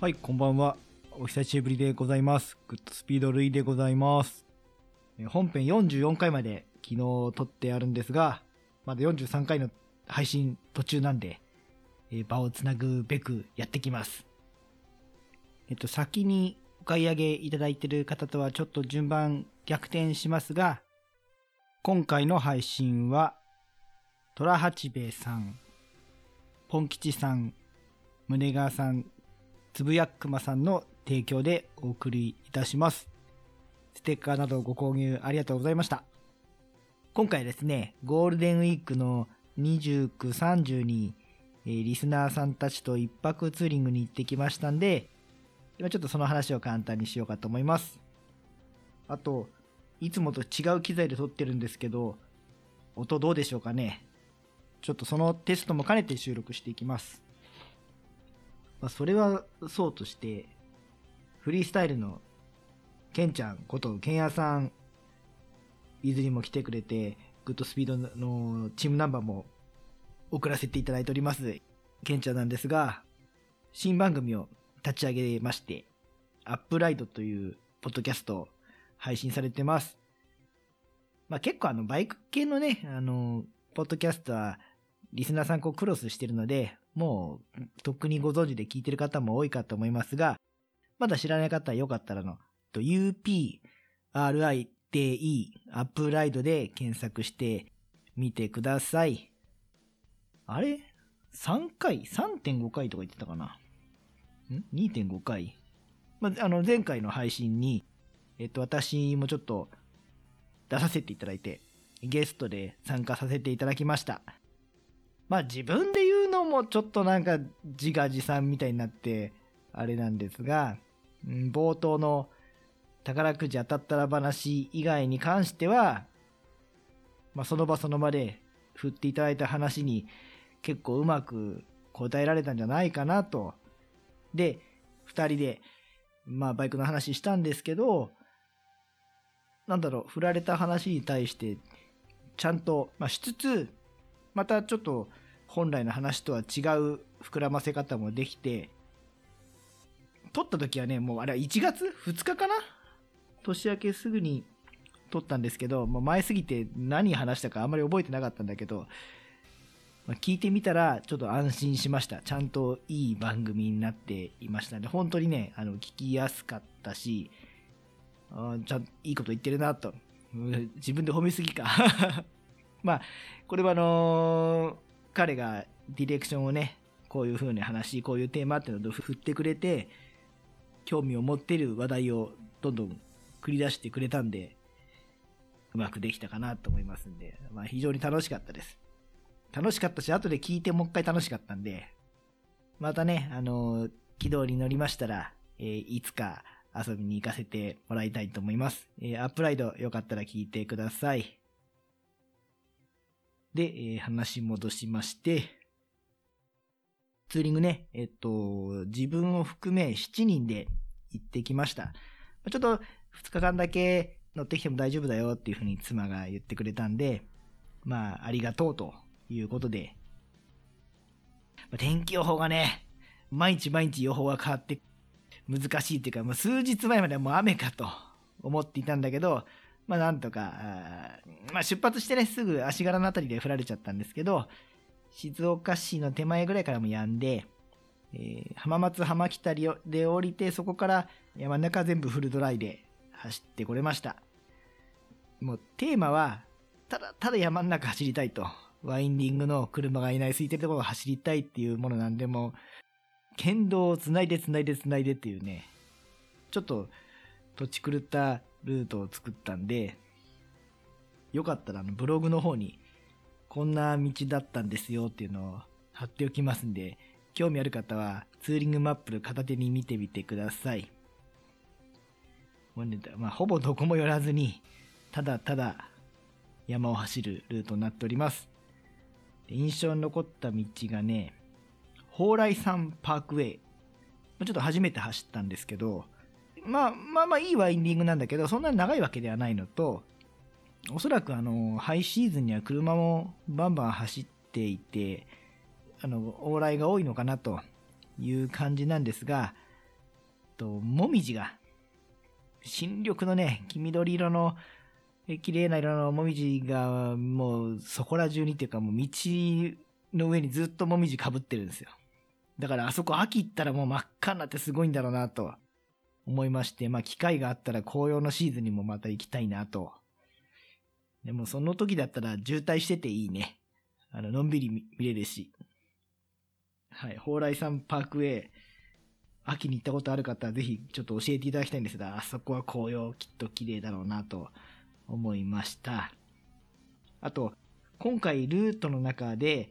はい、こんばんは。お久しぶりでございます。グッドスピード類でございます。本編44回まで昨日撮ってあるんですが、まだ43回の配信途中なんで、え場をつなぐべくやってきます。えっと、先にお買い上げいただいてる方とはちょっと順番逆転しますが、今回の配信は、トラハチベイさん、ポン吉さん、宗川さん、つぶやくまさんの提供でお送りいたします。ステッカーなどご購入ありがとうございました。今回ですね、ゴールデンウィークの29、30に、えーリスナーさんたちと一泊ツーリングに行ってきましたんで、今ちょっとその話を簡単にしようかと思います。あと、いつもと違う機材で撮ってるんですけど、音どうでしょうかねちょっとそのテストも兼ねて収録していきます。まあ、それはそうとして、フリースタイルのケンちゃんことケンヤさん、いずれも来てくれて、グッドスピードのチームナンバーも送らせていただいております。ケンちゃんなんですが、新番組を立ち上げまして、アップライドというポッドキャストを配信されてます。まあ結構あのバイク系のね、あの、ポッドキャストはリスナーさんこうクロスしてるので、もうとっくにご存知で聞いてる方も多いかと思いますが、まだ知らない方はよかったらの、UPRITE アップライドで検索してみてください。あれ ?3 回 ?3.5 回とか言ってたかな？ん ?2.5 回？まあ、あの、前回の配信に、えっと、私もちょっと出させていただいて、ゲストで参加させていただきました。まあ自分で言うのもちょっとなんか自画自賛みたいになってあれなんですが、うん冒頭の宝くじ当たったら話以外に関しては、まあその場その場で振っていただいた話に結構うまく答えられたんじゃないかなと。で、二人で、まあバイクの話したんですけど、なんだろう、振られた話に対して、ちゃんと、まあ、しつつ、またちょっと本来の話とは違う膨らませ方もできて、撮った時はね、もうあれは1月 ?2 日かな？年明けすぐに撮ったんですけど、もう前すぎて何話したかあんまり覚えてなかったんだけど、まあ聞いてみたらちょっと安心しました。ちゃんといい番組になっていましたので、本当にね、あの、聞きやすかったし、あちゃんいいこと言ってるなと。自分で褒めすぎか。まあ、これはあのー彼がディレクションをね、こういう風に話し、こういうテーマっていうのを振ってくれて、興味を持ってる話題をどんどん繰り出してくれたんで、うまくできたかなと思いますんで、まあ非常に楽しかったです。楽しかったし、後で聞いてもう一回楽しかったんで、またね、あのー軌道に乗りましたら、えーいつか遊びに行かせてもらいたいと思います。えーアップライドよかったら聞いてください。で、えー話戻しまして、ツーリングね、えっと、自分を含め7人で行ってきました。ちょっと2日間だけ乗ってきても大丈夫だよっていうふうに妻が言ってくれたんで、まあ、ありがとうということで、まあ天気予報がね、毎日毎日予報が変わって難しいっていうか、もう数日前まではもう雨かと思っていたんだけど、まあなんとか、あまあ出発してね、すぐ足柄のあたりで降られちゃったんですけど、静岡市の手前ぐらいからも止んで、えー浜松浜北で降りて、そこから山の中全部フルドライで走ってこれました。もうテーマは、ただただ山の中走りたいと。ワインディングの車がいない空いてるところを走りたいっていうものなんで、もう、県道をつないでつないでつないでっていうね、ちょっと土地狂ったルートを作ったんで、よかったらあのブログの方にこんな道だったんですよっていうのを貼っておきますんで、興味ある方はツーリングマップ片手に見てみてください。まあ、ほぼどこも寄らずに、ただただ山を走るルートになっております。印象に残った道がね、蓬莱山パークウェイ。ちょっと初めて走ったんですけど、まあまあまあいいワインディングなんだけど、そんなに長いわけではないのと、おそらくあの、ハイシーズンには車もバンバン走っていて、あの、往来が多いのかなという感じなんですが、と、もみじが、新緑のね、黄緑色の、え綺麗な色のもみじが、もうそこら中にっていうか、もう道の上にずっともみじ被ってるんですよ。だからあそこ秋行ったらもう真っ赤になってすごいんだろうなと思いまして、まあ機会があったら紅葉のシーズンにもまた行きたいなと。でもその時だったら渋滞してていいね。あの、のんびり見れるし。はい、蓬莱山パークウェイ、秋に行ったことある方はぜひちょっと教えていただきたいんですが、あそこは紅葉きっと綺麗だろうなと思いました。あと、今回ルートの中で、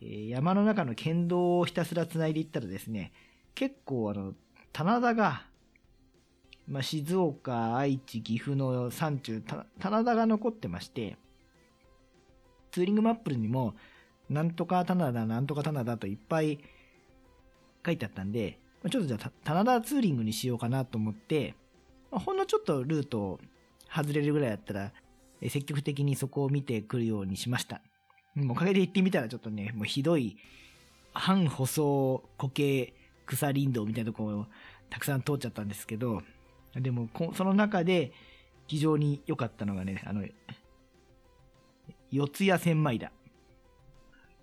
え山の中の県道をひたすら繋いでいったらですね、結構あの、棚田が、まあ、静岡、愛知、岐阜の山中、棚田が残ってまして、ツーリングマップルにも、なんとか棚田、なんとか棚田といっぱい書いてあったんで、ちょっとじゃあ、棚田ツーリングにしようかなと思って、ほんのちょっとルートを外れるぐらいだったら、積極的にそこを見てくるようにしました。おかげで行ってみたらちょっとね、もうひどい、半舗装苔草林道みたいなところをたくさん通っちゃったんですけど、でも、その中で非常に良かったのがね、あの、四谷千枚田。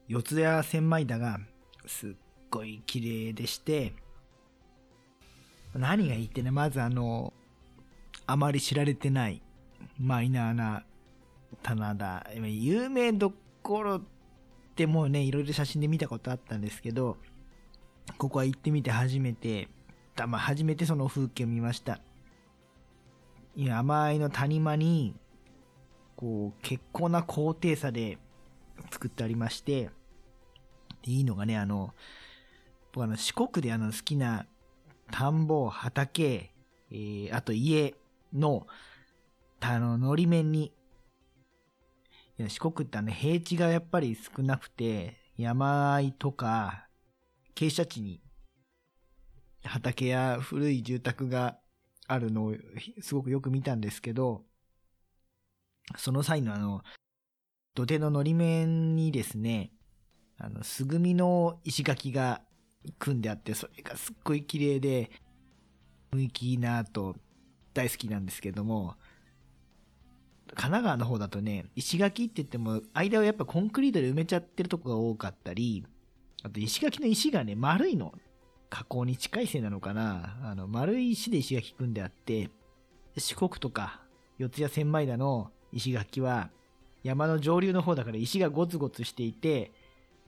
四谷千枚田がすっごい綺麗でして、何がいいってね、まずあの、あまり知られてないマイナーな棚田。有名どころってもうね、いろいろ写真で見たことあったんですけど、ここは行ってみて初めて、まあ、初めてその風景を見ました。山あいの谷間に、こう、結構な高低差で作ってありまして、いいのがね、あの、僕あの四国であの好きな田んぼ、畑、えー、あと家の、あの、のり面に、四国ってあの平地がやっぱり少なくて、山あいとか、傾斜地に畑や古い住宅があるのをすごくよく見たんですけど、その際のあの、土手ののり面にですね、あの、すぐみの石垣が組んであって、それがすっごい綺麗で、雰囲気いいなと、大好きなんですけども、神奈川の方だとね、石垣って言っても、間をやっぱコンクリートで埋めちゃってるとこが多かったり、あと石垣の石がね、丸いの。加工に近いせいなのかな。あの、丸い石で石垣組んであって、四国とか、四谷千枚田の石垣は、山の上流の方だから石がゴツゴツしていて、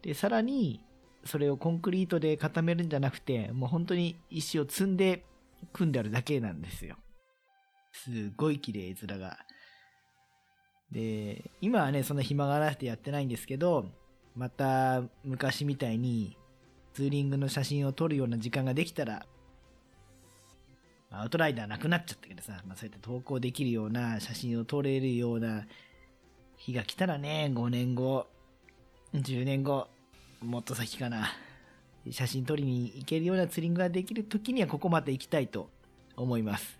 で、さらに、それをコンクリートで固めるんじゃなくて、もう本当に石を積んで組んであるだけなんですよ。すごい綺麗、絵面が。で、今はね、そんな暇がなくてやってないんですけど、また昔みたいにツーリングの写真を撮るような時間ができたら、アウトライダーなくなっちゃったけどさ、まあ、そうやって投稿できるような写真を撮れるような日が来たらね、5年後、10年後、もっと先かな。写真撮りに行けるようなツーリングができる時にはここまで行きたいと思います。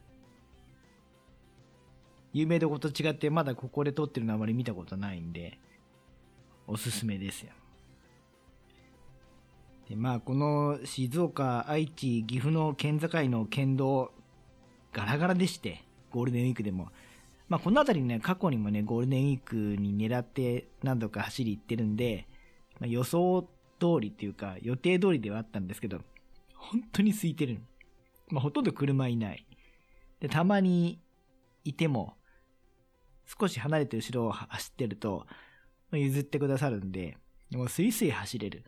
有名どこと違ってまだここで撮ってるのあまり見たことないんで、おすすめですよ。でまあこの静岡、愛知、岐阜の県境の県道、ガラガラでして、ゴールデンウィークでも。まあこの辺りね、過去にもね、ゴールデンウィークに狙って何度か走り行ってるんで、まあ、予想通りっていうか予定通りではあったんですけど、本当に空いてる。まあほとんど車いない。で、たまにいても、少し離れて後ろを走ってると、譲ってくださるんで、もうスイスイ走れる。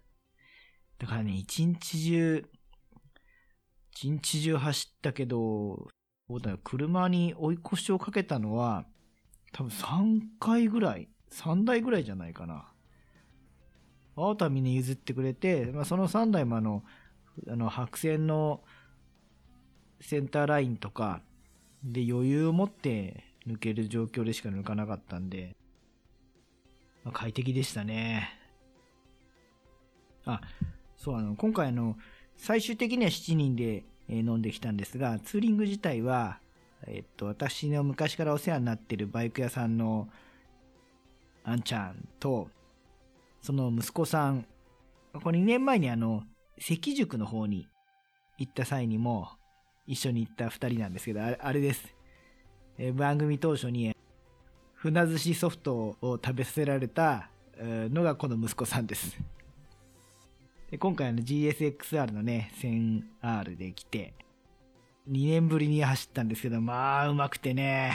だからね、一日中、一日中走ったけど、そうだよ、車に追い越しをかけたのは、多分3回ぐらい、3台ぐらいじゃないかな。青田みんな譲ってくれて、まあ、その3台もあの、あの白線のセンターラインとかで余裕を持って抜ける状況でしか抜かなかったんで、まあ、快適でしたね。あ、そう、あの、今回あの、最終的には7人で、え飲んできたんですが、ツーリング自体は、えっと、私の昔からお世話になってるバイク屋さんのあんちゃんと、その息子さん、これ2年前にあの、関宿の方に行った際にも、一緒に行った二人なんですけど、あれです。え番組当初に、船寿司ソフトを食べさせられたのがこの息子さんです。で今回の GSXR のね、1000R で来て、2年ぶりに走ったんですけど、まあ、うまくてね、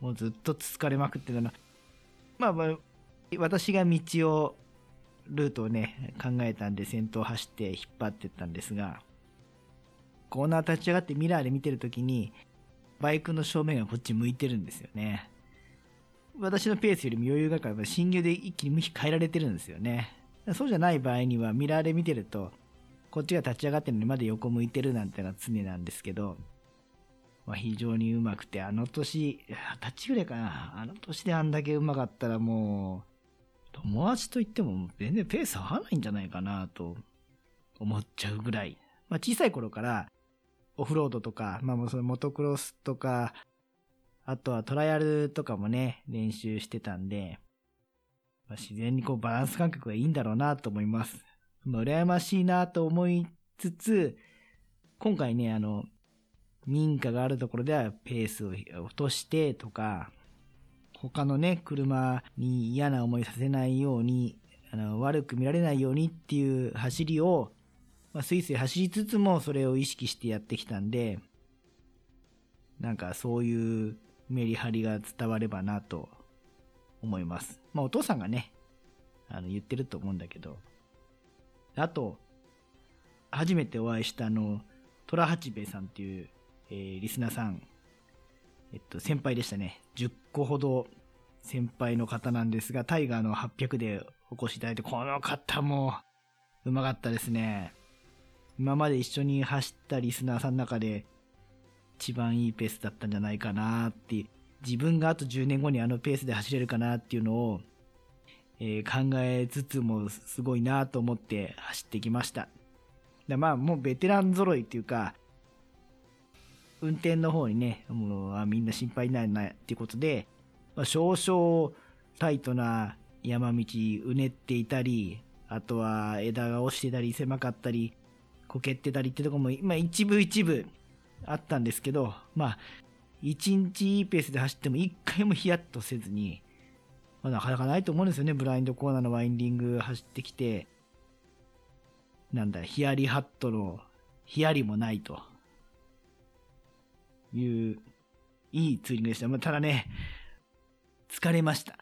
もうずっと疲れまくってたの。まあまあ、私が道を、ルートをね、考えたんで先頭走って引っ張ってったんですが、コーナー立ち上がってミラーで見てるときに、バイクの正面がこっち向いてるんですよね。私のペースよりも余裕があるから、進入で一気に向き変えられてるんですよね。そうじゃない場合には、ミラーで見てると、こっちが立ち上がってるのにまだ横向いてるなんてのは常なんですけど、まあ、非常にうまくて、あの年、二十歳ぐらいかな。あの年であんだけうまかったらもう、友達と言っても全然ペース合わないんじゃないかなと思っちゃうぐらい。まあ、小さい頃から、オフロードとか、まあ、もうそのモトクロスとか、あとはトライアルとかもね、練習してたんで、まあ、自然にこうバランス感覚がいいんだろうなと思います。羨ましいなと思いつつ、今回ね、あの、民家があるところではペースを落としてとか、他のね、車に嫌な思いさせないように、あの悪く見られないようにっていう走りを、まあ、スイスイ走りつつもそれを意識してやってきたんで、なんかそういうメリハリが伝わればなと思います。まあお父さんがね、あの言ってると思うんだけど、あと、初めてお会いしたあの、虎八兵衛さんっていう、えーリスナーさん、えっと、先輩でしたね。10個ほど先輩の方なんですが、タイガーの800でお越しいただいて、この方もうまかったですね。今まで一緒に走ったリスナーさんの中で、一番いいペースだったんじゃないかなって、自分があと10年後にあのペースで走れるかなっていうのを、えー考えつつもすごいなと思って走ってきました。でまあもうベテラン揃いっていうか、運転の方にね、もうみんな心配ないなっていうことで、まあ、少々タイトな山道うねっていたり、あとは枝が落ちてたり狭かったり、こけてたりってとこも、まあ一部一部あったんですけど、まあ、一日いいペースで走っても一回もヒヤッとせずに、まあ、なかなかないと思うんですよね、ブラインドコーナーのワインディング走ってきて、なんだ、ヒヤリハットのヒヤリもないという、いいツーリングでした。まあ、ただね、疲れました。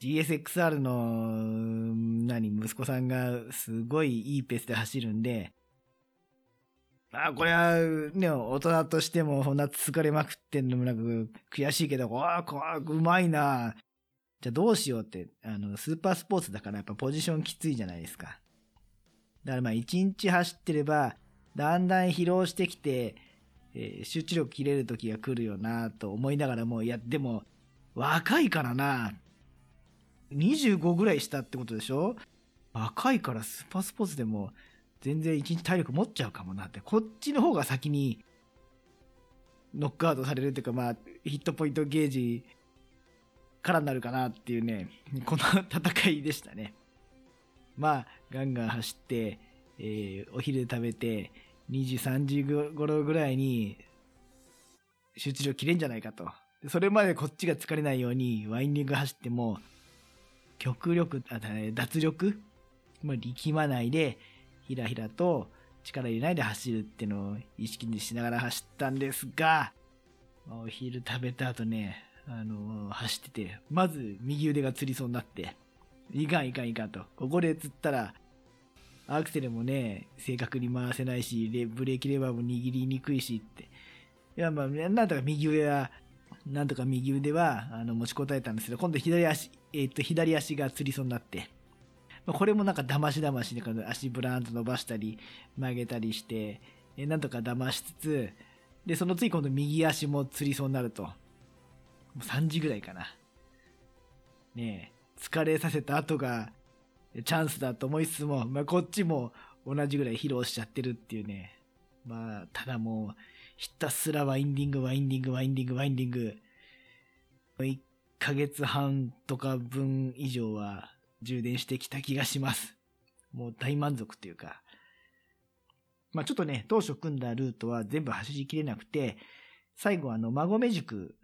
GSXR の、何、息子さんがすごいいいペースで走るんで、あこれは、ね、大人としてもそんな疲れまくってんのもなんか悔しいけど、わあ、こうまいな。じゃあどうしようって、あの、スーパースポーツだからやっぱポジションきついじゃないですか。だからまあ一日走ってれば、だんだん疲労してきて、えー集中力切れる時が来るよなと思いながらも、いや、でも、若いからな。25ぐらいしたってことでしょ？若いからスーパースポーツでも全然一日体力持っちゃうかもなって。こっちの方が先にノックアウトされるっていうか、まあ、ヒットポイントゲージからになるかなっていうね、この戦いでしたね。まあ、ガンガン走って、えーお昼食べて、2時、3時頃ぐらいに集中力切れんじゃないかと。それまでこっちが疲れないようにワインディング走っても、極力、あ脱力、まあ、力まないで、ひらひらと力入れないで走るっていうのを意識にしながら走ったんですが、お昼食べた後ね、あの走ってて、まず右腕がつりそうになって、いかんいかんいかんと。ここでつったら、アクセルもね、正確に回せないし、ブレーキレバーも握りにくいしって。いや、まあ、なんとか右腕は、なんとか右腕は、あの、持ちこたえたんですけど、今度左足、えっ、と、左足がつりそうになって、これもなんか騙し騙しで、足ブランと伸ばしたり、曲げたりして、なんとか騙しつつ、で、その次今度右足もつりそうになると。もう3時ぐらいかな。ねえ、疲れさせた後が、チャンスだと思いつつも、まあ、こっちも同じぐらい疲労しちゃってるっていうね。まあ、ただもう、ひたすらワインディング、ワインディング、ワインディング、ワインディング。1ヶ月半とか分以上は充電してきた気がします。もう大満足っていうか。まあ、ちょっとね、当初組んだルートは全部走りきれなくて、最後あの、馬込宿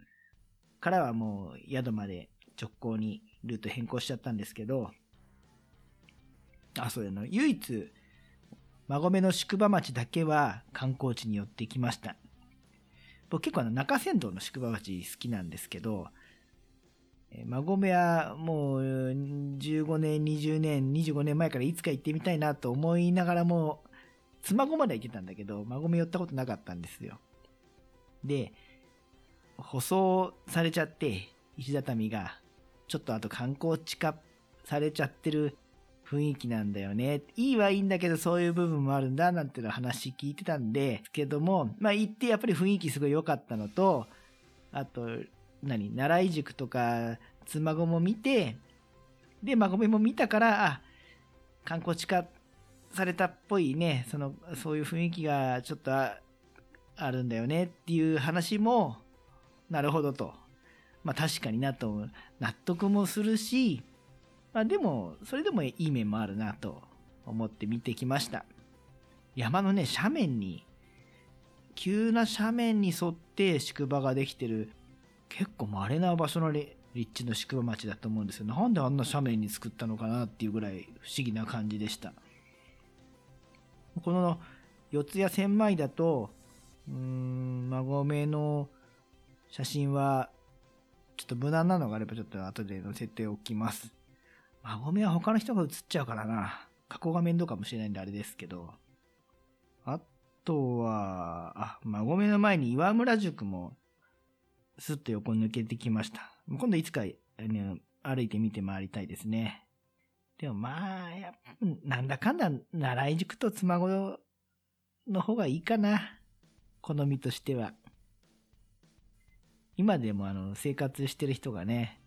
からはもう宿まで直行にルート変更しちゃったんですけど、あ、そうやの、唯一、馬込の宿場町だけは観光地に寄ってきました。僕結構あの中山道の宿場町好きなんですけど、馬込はもう15年、20年、25年前からいつか行ってみたいなと思いながらも、妻籠まで行ってたんだけど、馬込寄ったことなかったんですよ。で、舗装されちゃって、石畳が、ちょっとあと観光地化されちゃってる雰囲気なんだよね。いいはいいんだけど、そういう部分もあるんだ、なんていう話聞いてたんです、けども、まあ行ってやっぱり雰囲気すごい良かったのと、あと、何、奈良井宿とか、妻籠も見て、で、馬込も見たから、あ、観光地化されたっぽいね、その、そういう雰囲気がちょっとあるんだよねっていう話も、なるほどと。まあ確かになと、納得もするし、まあでも、それでもいい面もあるなと思って見てきました。山のね、斜面に、急な斜面に沿って宿場ができてる、結構稀な場所の立地の宿場町だと思うんですよ。なんであんな斜面に作ったのかなっていうぐらい不思議な感じでした。この四谷千枚だと、うーん、馬込の写真は、ちょっと無難なのがあればちょっと後で載せておきます。馬込は他の人が写っちゃうからな。加工が面倒かもしれないんであれですけど。あとは、あ、馬込の前に岩村塾も、スッと横抜けてきました。今度いつか、ね、歩いてみて回りたいですね。でもまあ、やなんだかんだ、奈良井塾と妻子の方がいいかな。好みとしては。今でもあの、生活してる人がね、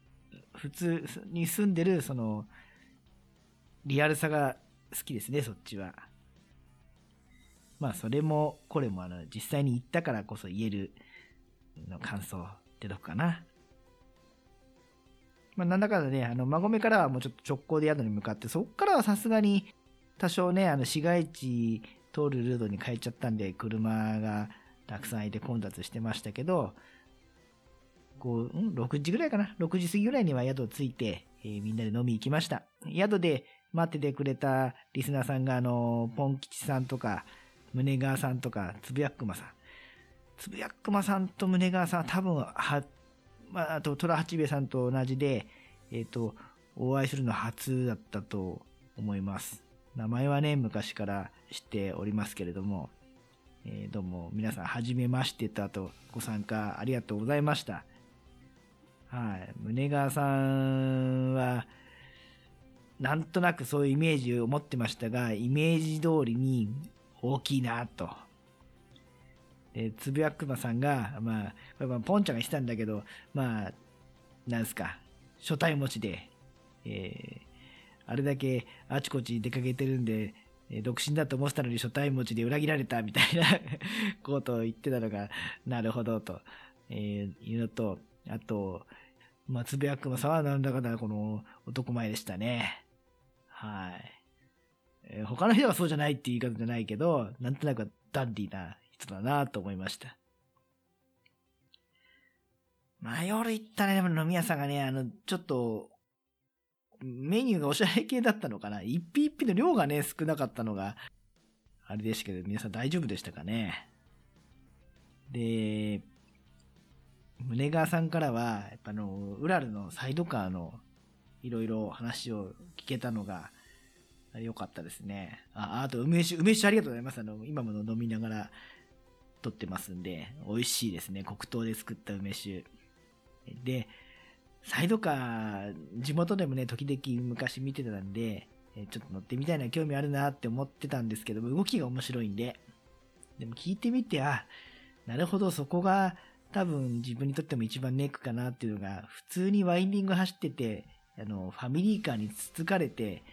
普通に住んでる、その、リアルさが好きですね、そっちは。まあ、それも、これもあの、実際に行ったからこそ言えるの感想ってどこかな。まあ、なんだかんだね、あの、馬込からはもうちょっと直行で宿に向かって、そこからはさすがに、多少ね、あの、市街地通るルートに変えちゃったんで、車がたくさんいて混雑してましたけど、こう、ん ?6 時ぐらいかな ?6 時過ぎぐらいには宿着いて、えー、みんなで飲み行きました。宿で待っててくれたリスナーさんが、あの、ポン吉さんとか、宗川さんとか、つぶやくまさん。つぶやくまさんと宗川さんは多分、は、まあ、あと、虎八兵衛さんと同じで、えっ、ー、と、お会いするの初だったと思います。名前はね、昔から知っておりますけれども、えー、どうも皆さん、はじめましてと、あと、ご参加ありがとうございました。はい。宗川さんは、なんとなくそういうイメージを持ってましたが、イメージ通りに大きいなとで、つぶやくまさんが、まあ、まあ、ポンちゃんが言ってたんだけど、まあ、なんすか、初対持ちで、えー、あれだけあちこち出かけてるんで、えー、独身だと思ってたのに初対持ちで裏切られたみたいな ことを言ってたのが、なるほどと、えー、いうのと、あと、まあ、つぶやくまさんはなんだかんだこの男前でしたね。はい。えー、他の人はそうじゃないって言い方じゃないけど、なんとなくダンディーな人だなと思いました。まあ夜行ったね、でも飲み屋さんがね、あの、ちょっと、メニューがおしゃれ系だったのかな。一品一品の量がね、少なかったのが、あれでしたけど、皆さん大丈夫でしたかね。で、宗川さんからは、やっぱあの、ウラルのサイドカーのいろいろ話を聞けたのが、良かったですね。あ、あと、梅酒、梅酒ありがとうございます。あの、今も飲みながら撮ってますんで、美味しいですね。黒糖で作った梅酒。で、サイドカー、地元でもね、時々昔見てたんで、ちょっと乗ってみたいな興味あるなって思ってたんですけど動きが面白いんで。でも聞いてみて、あ、なるほど、そこが多分自分にとっても一番ネックかなっていうのが、普通にワインディング走ってて、あの、ファミリーカーにつつかれて、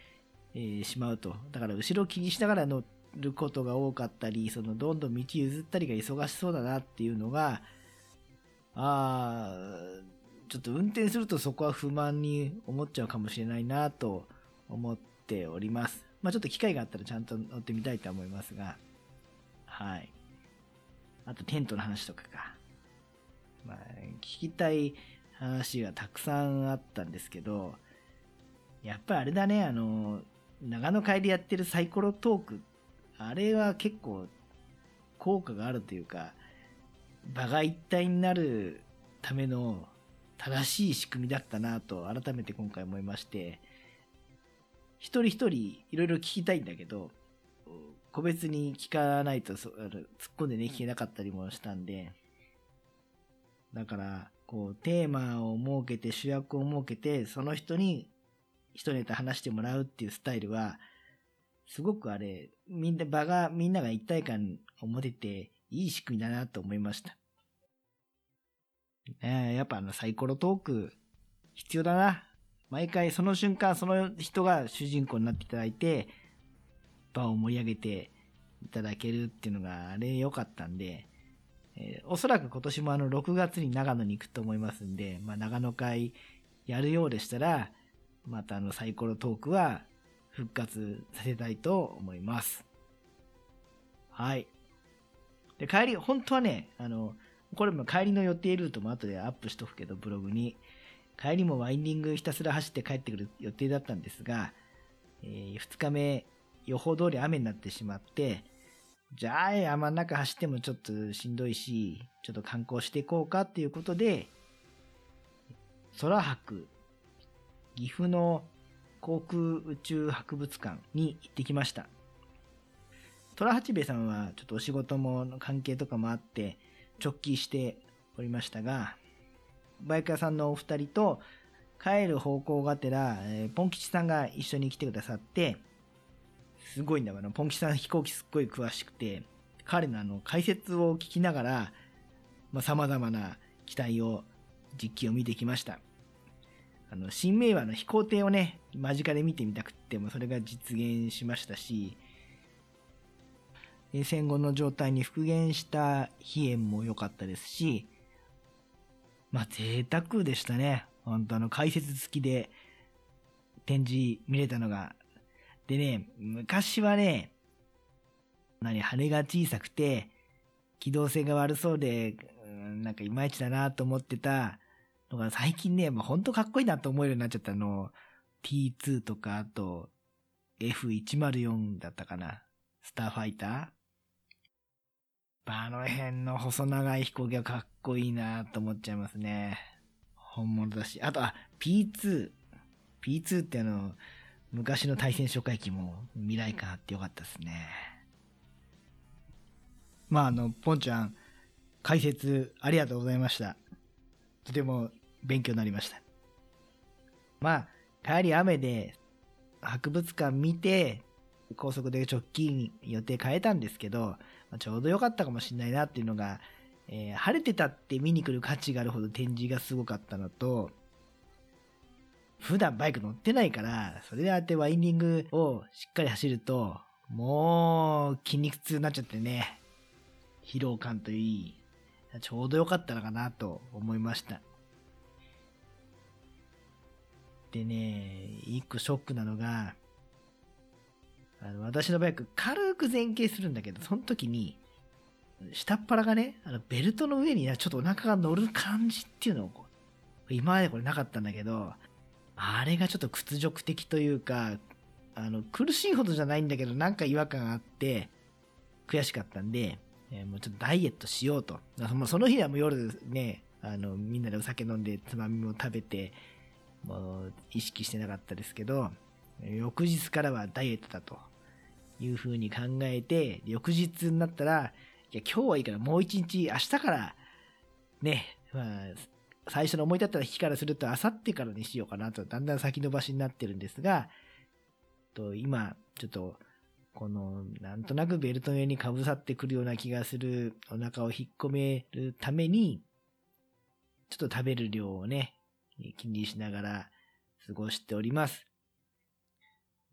えー、しまうと。だから後ろを気にしながら乗ってることが多かったり、そのどんどん道譲ったりが忙しそうだなっていうのが、ああ、ちょっと運転するとそこは不満に思っちゃうかもしれないなと思っております。まあちょっと機会があったらちゃんと乗ってみたいと思いますが、はい。あとテントの話とかか。まあ、聞きたい話がたくさんあったんですけど、やっぱあれだね、あの、長野会でやってるサイコロトーク、あれは結構効果があるというか、場が一体になるための正しい仕組みだったなと改めて今回思いまして、一人一人いろいろ聞きたいんだけど、個別に聞かないと突っ込んでね聞けなかったりもしたんで、だから、こう、テーマを設けて主役を設けて、その人に一ネタ話してもらうっていうスタイルは、すごくあれ、みんな、場が、みんなが一体感を持てて、いい仕組みだなと思いました。ねえやっぱあのサイコロトーク、必要だな。毎回その瞬間、その人が主人公になっていただいて、場を盛り上げていただけるっていうのが、あれ良かったんで、えーおそらく今年もあの6月に長野に行くと思いますんで、まあ、長野会やるようでしたら、またあのサイコロトークは復活させたいと思います。はい。で、帰り、本当はね、あの、これも帰りの予定ルートも後でアップしとくけど、ブログに。帰りもワインディングひたすら走って帰ってくる予定だったんですが、え2日目、予報通り雨になってしまって、じゃあ山の中走ってもちょっとしんどいし、ちょっと観光していこうかっていうことで、空博、岐阜の航空宇宙博物館に行ってきました。虎八兵衛さんはちょっとお仕事も関係とかもあって直帰しておりましたが、バイク屋さんのお二人と帰る方向がてら、えーポン吉さんが一緒に来てくださって、すごいんだわな。ポン吉さん飛行機すっごい詳しくて、彼のあの解説を聞きながら、まあ、様々な機体を、実機を見てきました。あの、新名和の飛行艇をね、間近で見てみたくっても、それが実現しましたし、戦後の状態に復元した飛燕も良かったですし、まあ贅沢でしたね。本当あの解説付きで展示見れたのが。でね、昔はね、何、羽が小さくて、機動性が悪そうで、なんかいまいちだなと思ってたのが最近ね、まあ、本当かっこいいなと思えるようになっちゃったの。T2 とか、あと F104 だったかな。スターファイターあの辺の細長い飛行機がかっこいいなと思っちゃいますね。本物だし。あと、あ、P2。P2 ってあの、昔の対戦初回機も未来感あってよかったですね。まあ、あの、ポンちゃん、解説ありがとうございました。とても勉強になりました。まあ、帰り雨で博物館見て、高速で直近予定変えたんですけど、まちょうど良かったかもしれないなっていうのが、えー晴れてたって見に来る価値があるほど展示がすごかったのと、普段バイク乗ってないから、それであってワインディングをしっかり走ると、もう筋肉痛になっちゃってね、疲労感といい、ちょうど良かったのかなと思いました。でね、一個ショックなのが、あの私のバイク軽く前傾するんだけど、その時に、下っ腹がね、あのベルトの上にちょっとお腹が乗る感じっていうのを、今までこれなかったんだけど、あれがちょっと屈辱的というか、あの、苦しいほどじゃないんだけど、なんか違和感があって、悔しかったんで、えーもうちょっとダイエットしようと。その日はもう夜ね、あの、みんなでお酒飲んで、つまみも食べて、もう意識してなかったですけど、翌日からはダイエットだというふうに考えて、翌日になったら、いや、今日はいいからもう一日、明日から、ね、まあ、最初の思い立った日からすると、明後日からにしようかなと、だんだん先延ばしになってるんですが、と今、ちょっと、この、なんとなくベルト上にかぶさってくるような気がするお腹を引っ込めるために、ちょっと食べる量をね、気にしながら過ごしております。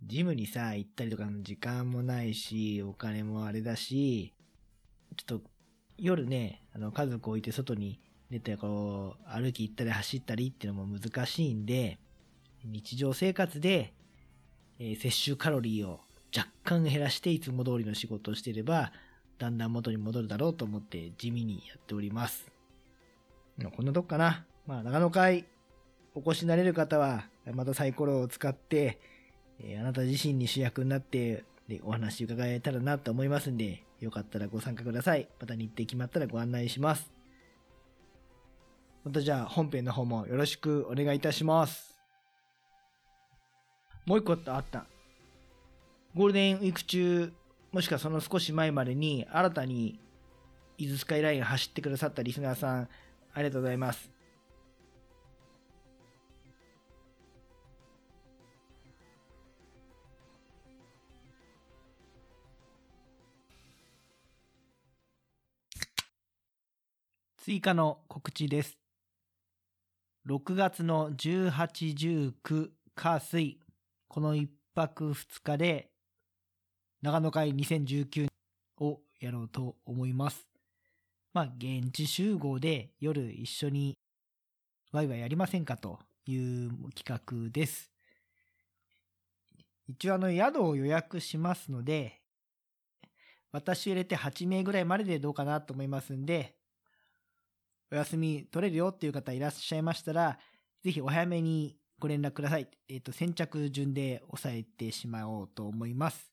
ジムにさ、行ったりとかの時間もないし、お金もあれだし、ちょっと夜ね、あの家族置いて外に出てこう、歩き行ったり走ったりっていうのも難しいんで、日常生活で、えー摂取カロリーを若干減らしていつも通りの仕事をしていれば、だんだん元に戻るだろうと思って地味にやっております。こんなとこかな。まあ、長野会お越しになれる方は、またサイコロを使って、えあなた自身に主役になって、で、お話伺えたらなと思いますんで、よかったらご参加ください。また日程決まったらご案内します。またじゃあ本編の方もよろしくお願いいたします。もう一個あった。ゴールデンウィーク中、もしくはその少し前までに、新たに、伊豆スカイライン走ってくださったリスナーさん、ありがとうございます。追加の告知です。6月の18、19、火水、この1泊2日で、長野会2019をやろうと思います。まあ、現地集合で夜一緒にワイワイやりませんかという企画です。一応あの宿を予約しますので、私入れて8名ぐらいまででどうかなと思いますんで、お休み取れるよっていう方いらっしゃいましたら、ぜひお早めにご連絡ください。えっ、と、先着順で抑えてしまおうと思います。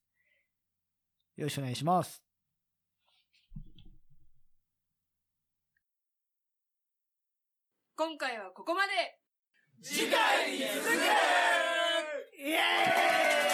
よろしくお願いします。今回はここまで次回に続くイエーイ